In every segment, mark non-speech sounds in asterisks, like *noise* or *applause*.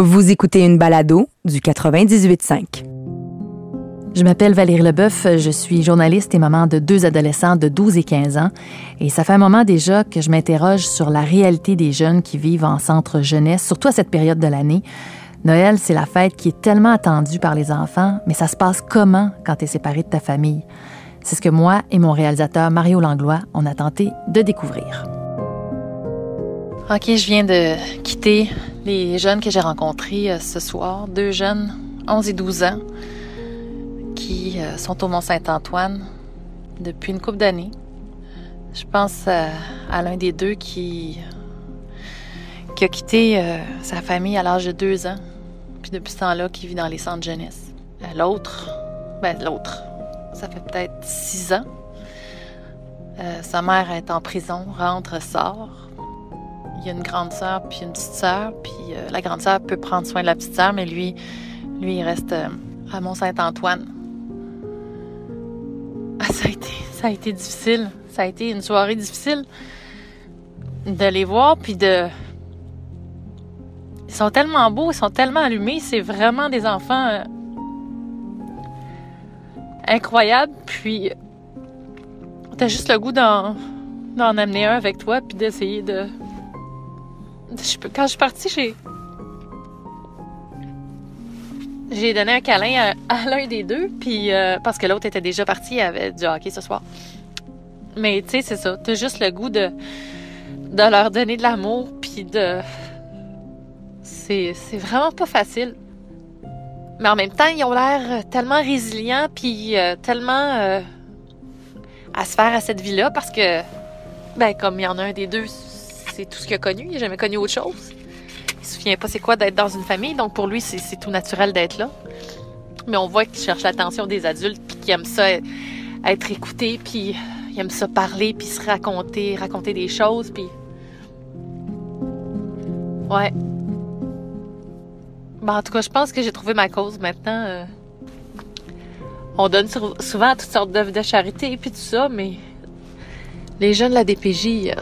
Vous écoutez une balado du 98.5. Je m'appelle Valérie Leboeuf, je suis journaliste et maman de deux adolescents de 12 et 15 ans. Et ça fait un moment déjà que je m'interroge sur la réalité des jeunes qui vivent en centre jeunesse, surtout à cette période de l'année. Noël, c'est la fête qui est tellement attendue par les enfants, mais ça se passe comment quand tu es séparé de ta famille? C'est ce que moi et mon réalisateur Mario Langlois, on a tenté de découvrir. OK, je viens de quitter les jeunes que j'ai rencontrés euh, ce soir, deux jeunes, 11 et 12 ans, qui euh, sont au Mont-Saint-Antoine depuis une couple d'années. Je pense euh, à l'un des deux qui, qui a quitté sa famille à l'âge de deux ans, puis depuis ce temps-là, qui vit dans les centres jeunesse. L'autre, ben l'autre, ça fait peut-être six ans. sa mère est en prison, rentre, sort. Il y a une grande sœur puis une petite sœur, puis euh, la grande sœur peut prendre soin de la petite sœur, mais lui, lui, il reste euh, à Mont-Saint-Antoine. *laughs* Ça a été, ça a été difficile. Ça a été une soirée difficile de les voir, puis de. Ils sont tellement beaux, ils sont tellement allumés. C'est vraiment des enfants euh, incroyables. Puis, t'as juste le goût d'en, d'en amener un avec toi, puis d'essayer de quand je suis partie, j'ai. J'ai donné un câlin à, l'un des deux, puis euh, parce que l'autre était déjà parti, avait du hockey ce soir. Mais tu sais, c'est ça. T'as juste le goût de, de leur donner de l'amour, puis de. C'est, vraiment pas facile. Mais en même temps, ils ont l'air tellement résilients, puis euh, tellement euh, à se faire à cette vie-là, parce que, ben, comme il y en a un des deux c'est tout ce qu'il a connu. Il n'a jamais connu autre chose. Il se souvient pas c'est quoi d'être dans une famille, donc pour lui, c'est tout naturel d'être là. Mais on voit qu'il cherche l'attention des adultes, puis qu'il aime ça être écouté, puis il aime ça parler, puis se raconter, raconter des choses, puis... Ouais. Ben, en tout cas, je pense que j'ai trouvé ma cause maintenant. Euh. On donne souvent toutes sortes d'œuvres de charité et puis tout ça, mais les jeunes de la DPJ,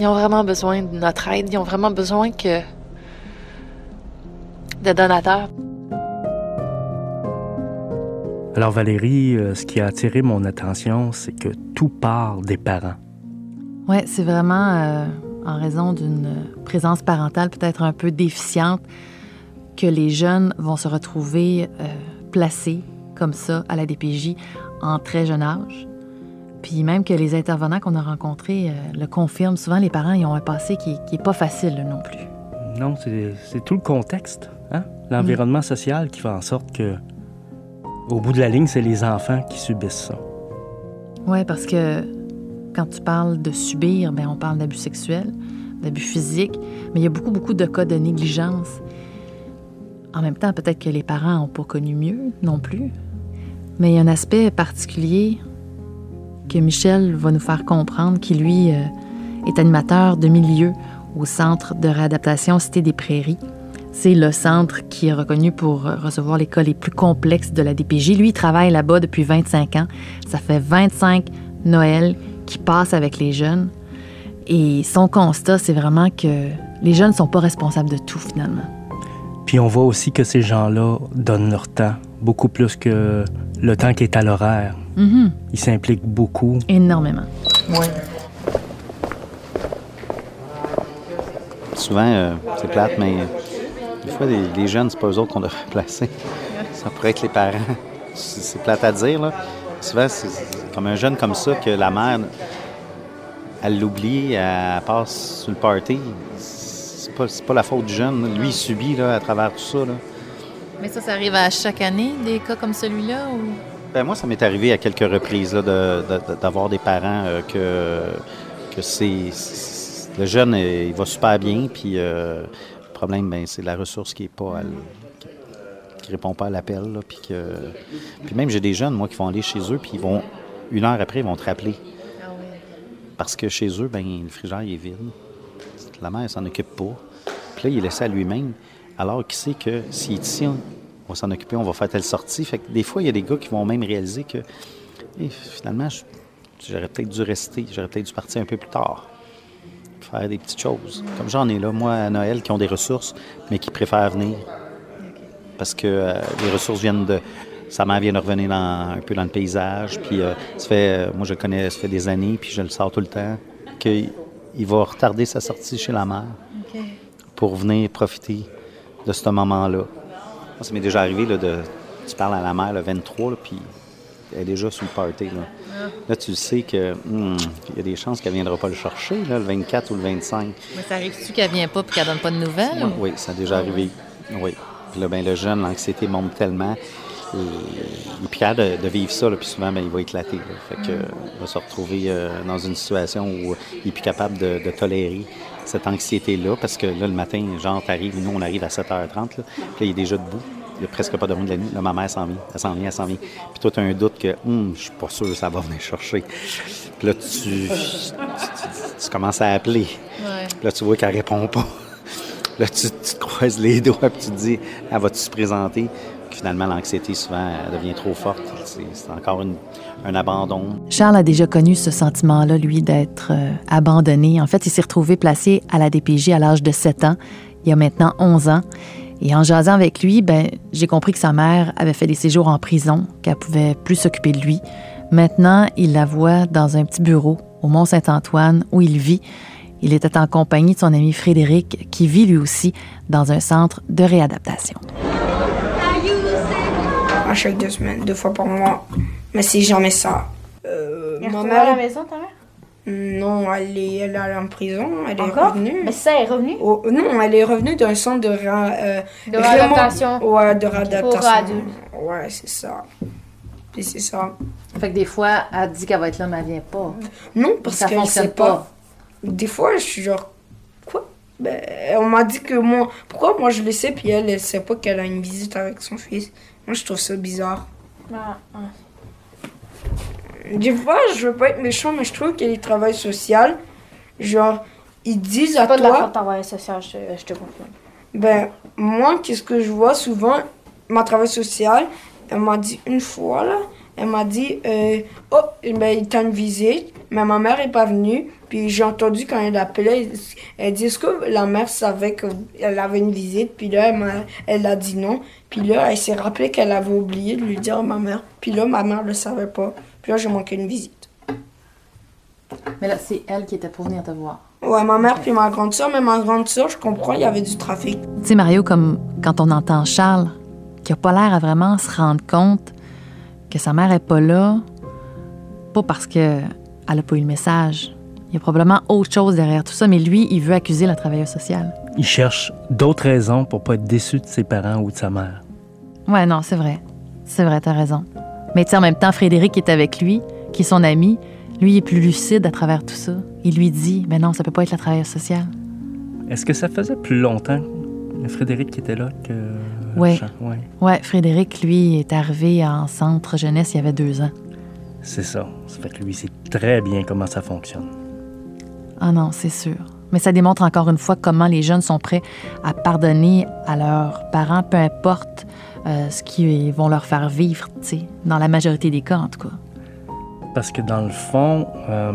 ils ont vraiment besoin de notre aide. Ils ont vraiment besoin que de donateurs. Alors Valérie, euh, ce qui a attiré mon attention, c'est que tout part des parents. Oui, c'est vraiment euh, en raison d'une présence parentale peut-être un peu déficiente que les jeunes vont se retrouver euh, placés comme ça à la DPJ en très jeune âge. Puis même que les intervenants qu'on a rencontrés euh, le confirment, souvent les parents ils ont un passé qui n'est pas facile non plus. Non, c'est tout le contexte, hein? l'environnement social qui fait en sorte que, au bout de la ligne, c'est les enfants qui subissent ça. Oui, parce que quand tu parles de subir, bien, on parle d'abus sexuels, d'abus physiques, mais il y a beaucoup, beaucoup de cas de négligence. En même temps, peut-être que les parents n'ont pas connu mieux non plus. Mais il y a un aspect particulier que Michel va nous faire comprendre, qui lui euh, est animateur de milieu au Centre de réadaptation Cité des Prairies. C'est le centre qui est reconnu pour recevoir les cas les plus complexes de la DPJ. Lui, il travaille là-bas depuis 25 ans. Ça fait 25 Noël qu'il passe avec les jeunes. Et son constat, c'est vraiment que les jeunes ne sont pas responsables de tout, finalement. Puis on voit aussi que ces gens-là donnent leur temps, beaucoup plus que le temps qui est à l'horaire. Mm-hmm. Ils s'impliquent beaucoup. Énormément. Oui. Souvent, euh, c'est plate, mais des fois, les, jeunes, c'est pas eux autres qu'on devrait placer. Ça pourrait être les parents. C'est plate à dire, là. Souvent, c'est comme un jeune comme ça que la mère, elle l'oublie, elle passe sur le party. C'est pas, pas la faute du jeune. Lui, il subit là, à travers tout ça. Là. Mais ça, ça arrive à chaque année, des cas comme celui-là? Ou... Ben, moi, ça m'est arrivé à quelques reprises d'avoir des parents euh, que, que c'est. Le jeune, euh, il va super bien, puis euh, le problème, ben, c'est la ressource qui est pas. qui, répond pas à l'appel. Puis, que, puis même, j'ai des jeunes, moi, qui vont aller chez eux, puis ils vont. Une heure après, ils vont te rappeler. Ah Parce que chez eux, ben, le frigidaire est vide. La mère, elle s'en occupe pas. Puis là, il est laissé à lui-même. Alors qu'il sait que est ici, on va s'en occuper, on va faire telle sortie. Fait que des fois, il y a des gars qui vont même réaliser que finalement, j'aurais peut-être dû rester, j'aurais peut-être dû partir un peu plus tard. faire des petites choses. Comme j'en ai là, moi, à Noël, qui ont des ressources, mais qui préfèrent venir. Parce que euh, les ressources viennent de. Sa mère vient de revenir dans, un peu dans le paysage. Puis, euh, ça fait, moi, je le connais, ça fait des années, puis je le sors tout le temps, qu'il il va retarder sa sortie chez la mère pour venir profiter de ce moment-là. Ça m'est déjà arrivé là, de. Tu parles à la mère le 23, là, puis elle est déjà sous le party. Là, là tu sais que hmm, il y a des chances qu'elle ne viendra pas le chercher, là, le 24 ou le 25. Mais ça arrive-tu qu'elle vient pas et qu'elle donne pas de nouvelles? Oui, oui ça a déjà arrivé. Oui. Puis là, ben, le jeune, l'anxiété monte tellement. Et, il est fier de, de, vivre ça, là, puis souvent, ben, il va éclater. Là. Fait que, il va se retrouver euh, dans une situation où il est plus capable de, de tolérer cette anxiété-là, parce que là, le matin, genre, t'arrives, nous, on arrive à 7h30, là, puis là, il est déjà debout. Il n'a presque pas dormi de la nuit. Là, ma mère s'en vient, elle s'en vient, elle s'en vient. Puis toi, tu as un doute que, hum, je suis pas sûr que ça va venir chercher. Puis là, tu, tu, tu, tu commences à appeler. Ouais. Puis là, tu vois qu'elle répond pas. Là, tu, tu te croises les *laughs* doigts, puis tu te dis, elle va-tu se présenter? Finalement, l'anxiété, souvent, elle devient trop forte. C'est encore un abandon. Charles a déjà connu ce sentiment-là, lui, d'être euh, abandonné. En fait, il s'est retrouvé placé à la DPJ à l'âge de 7 ans, il y a maintenant 11 ans. Et en jasant avec lui, ben, j'ai compris que sa mère avait fait des séjours en prison, qu'elle pouvait plus s'occuper de lui. Maintenant, il la voit dans un petit bureau au Mont-Saint-Antoine où il vit. Il était en compagnie de son ami Frédéric, qui vit lui aussi dans un centre de réadaptation. À chaque deux semaines, deux fois par mois. Mais c'est jamais ça. Euh, elle ma mère à la maison, ta mère? Non, elle est, elle est en prison. Elle Encore? est revenue. Mais ça, elle est revenue? Oh, non, elle est revenue d'un centre de, ra, euh, De réadaptation. Vraiment, ouais, de réadaptation. Pour adultes. Ouais, c'est ça. Puis c'est ça. Fait que des fois, elle dit qu'elle va être là, mais elle vient pas. Non, parce Ça qu'elle fonctionne sait pas. Des fois, je suis genre? Ben, on m'a dit que moi, pourquoi moi je le sais, puis elle, elle sait pas qu'elle a une visite avec son fils. Moi, je trouve ça bizarre. Ah, ah. Des fois, je veux pas être méchant, mais je trouve a des travail social. Genre, ils disent à C'est pas de la toi. d'envoyer social, je, te- je te confirme. Ben, moi, qu'est-ce que je vois souvent, ma travail social, elle m'a dit une fois, là, elle m'a dit, euh, oh, ben, t'as une visite, mais ma mère est pas venue. Puis j'ai entendu quand elle appelait, elle dit, est-ce que la mère savait qu'elle avait une visite? Puis là, elle, m'a- elle a dit non. Puis là, elle s'est rappelée qu'elle avait oublié de lui dire à ma mère. Puis là, ma mère le savait pas. Puis là, j'ai manqué une visite. Mais là, c'est elle qui était pour venir te voir. Ouais, ma mère puis ma grande soeur, mais ma grande soeur, je comprends, il y avait du trafic. Tu sais, Mario, comme quand on entend Charles, qui a pas l'air à vraiment se rendre compte que sa mère est pas là, pas parce que elle a pas eu le message. Il y a probablement autre chose derrière tout ça, mais lui, il veut accuser la travailleuse sociale. Il cherche d'autres raisons pour pas être déçu de ses parents ou de sa mère. Ouais, non, c'est vrai. C'est vrai, t'as raison. Mais tu sais, en même temps, Frédéric qui est avec lui, qui est son ami, lui, il est plus lucide à travers tout ça. Il lui dit, mais non, ça peut pas être la travailleuse sociale. Est-ce que ça faisait plus longtemps, Frédéric, qui était là, que... Jean? Ouais. Ouais, Frédéric, lui, est arrivé en centre jeunesse il y avait deux ans. C'est ça. Ça fait que lui, il sait très bien comment ça fonctionne. Ah non, c'est sûr. Mais ça démontre encore une fois comment les jeunes sont prêts à pardonner à leurs parents, peu importe euh, ce qu'ils vont leur faire vivre, tu sais, dans la majorité des cas, en tout cas. Parce que dans le fond, euh,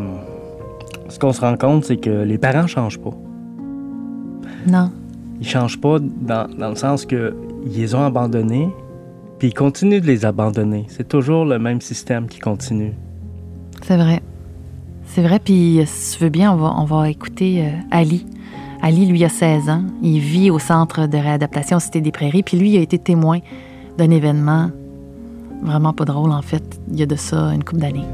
ce qu'on se rend compte, c'est que les parents changent pas. Non. Ils changent pas dans, dans le sens que ils les ont abandonnés, puis ils continuent de les abandonner. C'est toujours le même système qui continue. C'est vrai. C'est vrai, puis euh, si tu veux bien, on va, on va écouter euh, Ali. Ali, lui, a 16 ans. Il vit au centre de réadaptation Cité des Prairies, puis lui, il a été témoin d'un événement vraiment pas drôle, en fait, il y a de ça une couple d'années.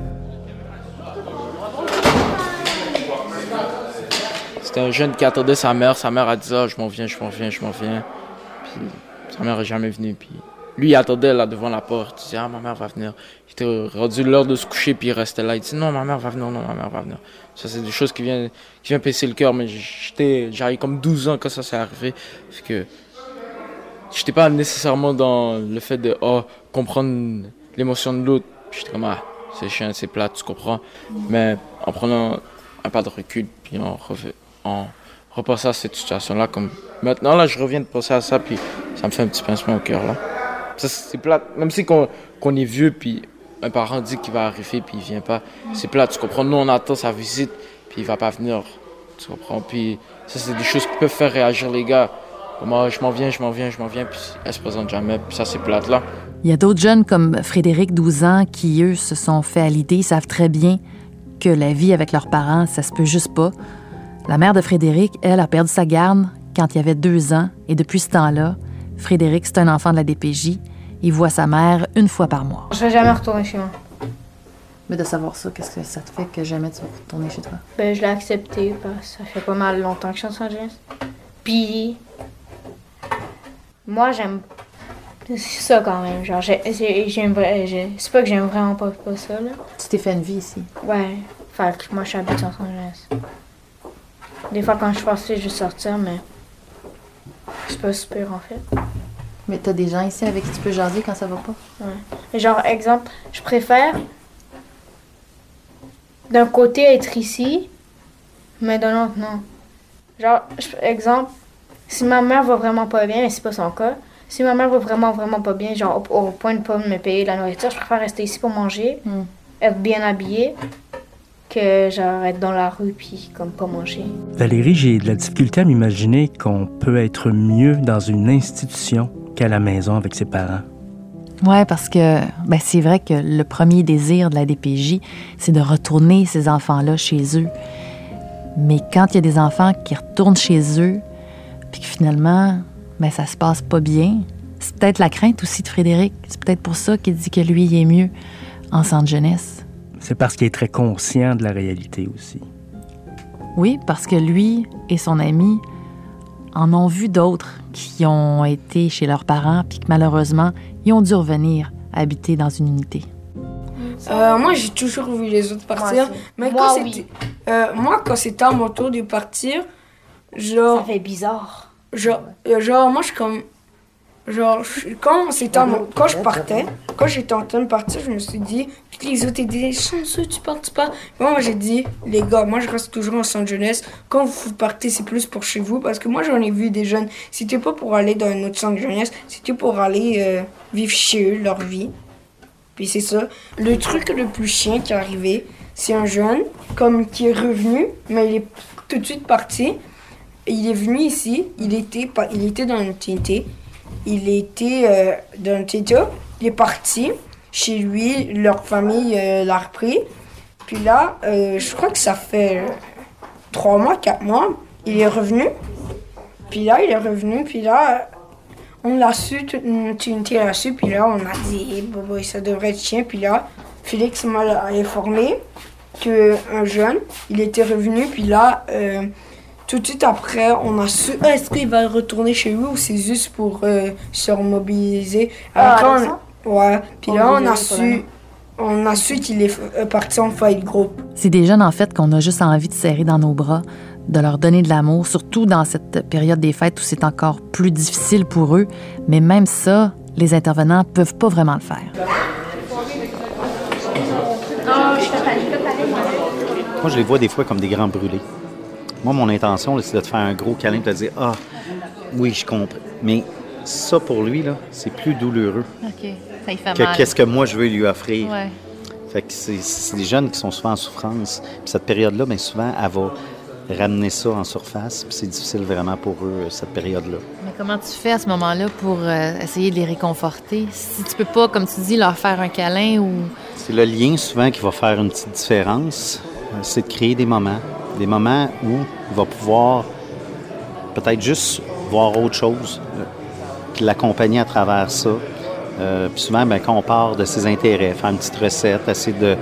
C'était un jeune qui attendait sa mère. Sa mère a dit ah, je m'en viens, je m'en viens, je m'en viens. Puis sa mère n'est jamais venue. Puis lui, il attendait là devant la porte. Il disait ah, ma mère va venir. Il était rendu l'heure de se coucher, puis il restait là. Il dit non, ma mère va venir, non, ma mère va venir. Ça, c'est des choses qui viennent, qui viennent passer le cœur. Mais j'étais, j'avais comme 12 ans quand ça s'est arrivé. Fait que j'étais pas nécessairement dans le fait de oh, comprendre l'émotion de l'autre. J'étais comme ah, c'est chiant, c'est plat, tu comprends. Mais en prenant un pas de recul, puis en, en repassant à cette situation-là, comme maintenant, là, je reviens de penser à ça, puis ça me fait un petit pincement au cœur, là. C'est plate. Même si qu'on qu'on est vieux, puis un parent dit qu'il va arriver, puis il vient pas, c'est plate, tu comprends. Nous, on attend sa visite, puis il va pas venir. Tu comprends? Puis ça, c'est des choses qui peuvent faire réagir les gars. Moi, je m'en viens, je m'en viens, je m'en viens, puis elle se présente jamais, puis ça, c'est plate là. Il y a d'autres jeunes comme Frédéric, 12 ans, qui, eux, se sont fait à l'idée, savent très bien que la vie avec leurs parents, ça se peut juste pas. La mère de Frédéric, elle, a perdu sa garde quand il avait deux ans, et depuis ce temps-là, Frédéric, c'est un enfant de la DPJ. Il voit sa mère une fois par mois. Je vais jamais retourner chez moi. Mais de savoir ça, qu'est-ce que ça te fait que jamais tu vas retourner chez toi? Ben, je l'ai accepté parce que ça fait pas mal longtemps que je suis en Los Angeles. Puis, moi, j'aime c'est ça quand même. Genre, j'ai- j'ai- j'aime c'est pas que j'aime vraiment pas, pas ça, là. Tu t'es fait une vie ici? Ouais, fait que moi, je suis habituée en Los Angeles. Des fois, quand je pense je vais sortir, mais c'est pas super en fait. Mais t'as des gens ici avec qui tu peux jaser quand ça va pas? Mais Genre, exemple, je préfère d'un côté être ici, mais d'un autre, non. Genre, je- exemple, si ma mère va vraiment pas bien, mais c'est pas son cas, si ma mère va vraiment, vraiment pas bien, genre au, au point de pas me payer la nourriture, je préfère rester ici pour manger, Hmm. être bien habillée, que genre être dans la rue puis comme pas manger. Valérie, j'ai de la difficulté à m'imaginer qu'on peut être mieux dans une institution qu'à la maison avec ses parents. Ouais, parce que ben, c'est vrai que le premier désir de la DPJ, c'est de retourner ces enfants-là chez eux. Mais quand il y a des enfants qui retournent chez eux, puis que finalement, ben, ça se passe pas bien, c'est peut-être la crainte aussi de Frédéric. C'est peut-être pour ça qu'il dit que lui, il est mieux en centre jeunesse. C'est parce qu'il est très conscient de la réalité aussi. Oui, parce que lui et son ami en ont vu d'autres qui ont été chez leurs parents, puis que malheureusement, ils ont dû revenir habiter dans une unité. Euh, moi, j'ai toujours vu les autres partir. Mais Moi, quand oui. euh, moi, quand c'était à mon tour de partir, genre, fait bizarre. genre, euh, genre, moi, je suis comme, genre, je- quand c'était à mon- quand je partais, quand j'étais en train de partir, je me suis dit, les autres étaient chanceux, tu partes pas. Moi, j'ai dit, les gars, moi, je reste toujours en centre jeunesse. Quand vous partez, c'est plus pour chez vous, parce que moi, j'en ai vu des jeunes. C'était pas pour aller dans un autre centre jeunesse, c'était pour aller euh, vivre chez eux leur vie. Puis c'est ça. Le truc le plus chien qui est arrivé, c'est un jeune comme qui est revenu, mais il est tout de suite parti. Il est venu ici, il était, il était dans une TNT. Il était euh, dans une TNT, il est parti. Chez lui, leur famille euh, l'a repris. Puis là, euh, je crois que ça fait trois mois, quatre mois, il est revenu. Puis là, il est revenu, puis là, on l'a su, toute une TNT l'a su, puis là, on a dit, bon, bon, ça devrait être chien. Puis là, Félix m'a informé qu'un jeune, il était revenu, puis là, euh, tout de suite après, on a su, est-ce qu'il va retourner chez lui ou c'est juste pour euh, se remobiliser? Ah? Ouais, puis là, on a su, on a su qu'il est euh, parti en fight group. C'est des jeunes, en fait, qu'on a juste envie de serrer dans nos bras, de leur donner de l'amour, surtout dans cette période des fêtes où c'est encore plus difficile pour eux. Mais même ça, les intervenants peuvent pas vraiment le faire. Moi, je les vois des fois comme des grands brûlés. Moi, mon intention, c'est de te faire un gros câlin et de te dire Ah, oui, je comprends. Mais ça, pour lui, là, c'est plus douloureux. Ça fait que qu'est-ce que moi, je veux lui offrir. Ouais. Fait que c'est- des jeunes qui sont souvent en souffrance. Puis cette période-là, bien souvent, elle va ramener ça en surface. Puis c'est difficile vraiment pour eux, euh, cette période-là. Mais comment tu fais à ce moment-là pour euh, essayer de les réconforter? Si tu peux pas, comme tu dis, leur faire un câlin ou... C'est le lien souvent qui va faire une petite différence. Euh, C'est de créer des moments. Des moments où il va pouvoir peut-être juste voir autre chose, puis l'accompagner à travers ça. Euh, puis souvent, ben, quand on part de ses intérêts, faire une petite recette, essayer de,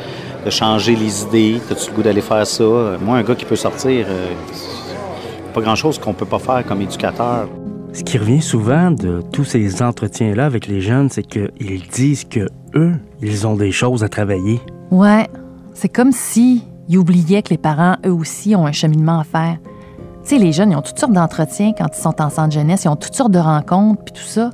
de changer les idées, as-tu le goût d'aller faire ça? Euh, Moi, un gars qui peut sortir, euh, pas grand-chose qu'on peut pas faire comme éducateur. Ce qui revient souvent de tous ces entretiens-là avec les jeunes, c'est qu'ils disent que eux, ils ont des choses à travailler. Ouais, c'est comme si ils oubliaient que les parents, eux aussi, ont un cheminement à faire. Tu sais, les jeunes, ils ont toutes sortes d'entretiens quand ils sont en centre jeunesse, ils ont toutes sortes de rencontres, puis tout ça.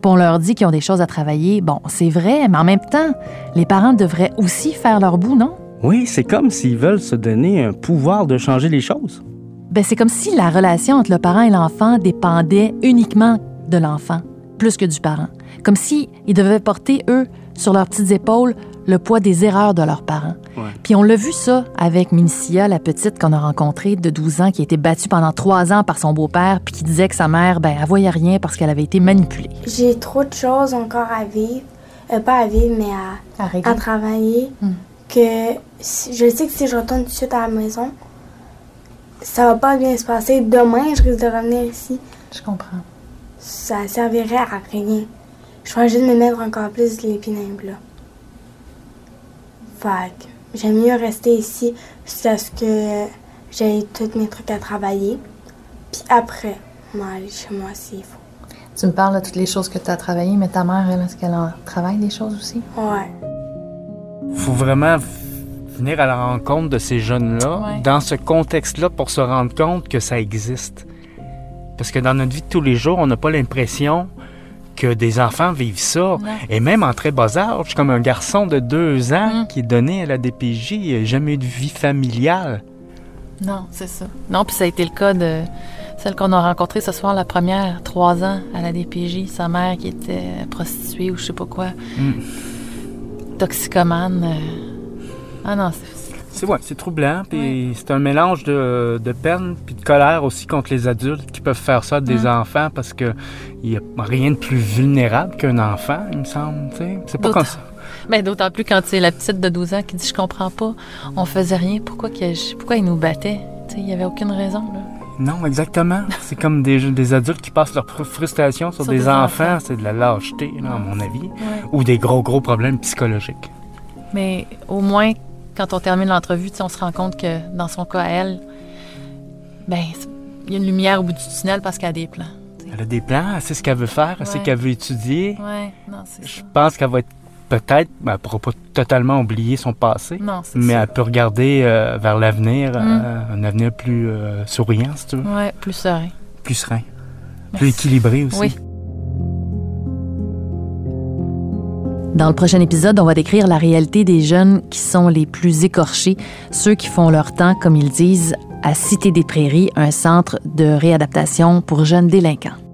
Puis on leur dit qu'ils ont des choses à travailler. Bon, c'est vrai, mais en même temps, les parents devraient aussi faire leur bout, non? Oui, c'est comme s'ils veulent se donner un pouvoir de changer les choses. Ben, c'est comme si la relation entre le parent et l'enfant dépendait uniquement de l'enfant, plus que du parent. Comme si ils devaient porter, eux, sur leurs petites épaules, le poids des erreurs de leurs parents. Puis on l'a vu ça avec Minicia, la petite qu'on a rencontrée de 12 ans, qui a été battue pendant trois ans par son beau-père, puis qui disait que sa mère, ben, elle voyait rien parce qu'elle avait été manipulée. J'ai trop de choses encore à vivre. Euh, pas à vivre, mais à, À à travailler. Hmm. Que si- je sais que si je retourne tout de suite à la maison, ça va pas bien se passer. Demain, je risque de revenir ici. Je comprends. Ça servirait à rien. Je pourrais juste me mettre encore plus les plats. Fait que j'aime mieux rester ici jusqu'à ce que j'ai tous mes trucs à travailler. Puis après, m'aller chez moi s'il faut. Tu me parles de toutes les choses que tu as travaillées, mais ta mère, elle, est-ce qu'elle en travaille des choses aussi? Ouais. faut vraiment venir à la rencontre de ces jeunes-là Ouais. dans ce contexte-là pour se rendre compte que ça existe. Parce que dans notre vie de tous les jours, on n'a pas l'impression que des enfants vivent ça. Et même en très bas âge, comme un garçon de deux ans Mm. qui est donné à la DPJ, il n'a jamais eu de vie familiale. Non, c'est ça. Non, puis ça a été le cas de celle qu'on a rencontrée ce soir, la première, trois ans, à la DPJ. Sa mère qui était prostituée ou je sais pas quoi. Mm. Toxicomane. euh. Ah non, c'est... C'est ouais, c'est troublant, puis c'est un mélange de, de peine puis de colère aussi contre les adultes qui peuvent faire ça à des enfants parce que il y a rien de plus vulnérable qu'un enfant, il me semble. C'est pas comme ça. Ben, d'autant plus quand c'est la petite de 12 ans qui dit « Je comprends pas, on faisait rien, pourquoi, pourquoi il nous battait? » Tu sais, il y avait aucune raison, là. Non, exactement. *laughs* C'est comme des, des adultes qui passent leur fr- frustration sur, Sur des, des enfants. enfants. C'est de la lâcheté, là, à mon avis. Ou des gros, gros problèmes psychologiques. Mais au moins, quand on termine l'entrevue, on se rend compte que dans son cas, elle, ben, il y a une lumière au bout du tunnel parce qu'elle a des plans. Elle a des plans, elle sait ce qu'elle veut faire, elle sait Ouais. qu'elle veut étudier. Ouais, non, c'est Je ça. pense qu'elle va être peut-être, ben, elle pourra pas totalement oublier son passé, Non, c'est mais ça. elle peut regarder euh, vers l'avenir, Mm. euh, un avenir plus euh, souriant, si tu veux, Ouais, plus serein. plus serein, plus équilibré aussi. Oui. Dans le prochain épisode, on va décrire la réalité des jeunes qui sont les plus écorchés, ceux qui font leur temps, comme ils disent, à Cité des Prairies, un centre de réadaptation pour jeunes délinquants.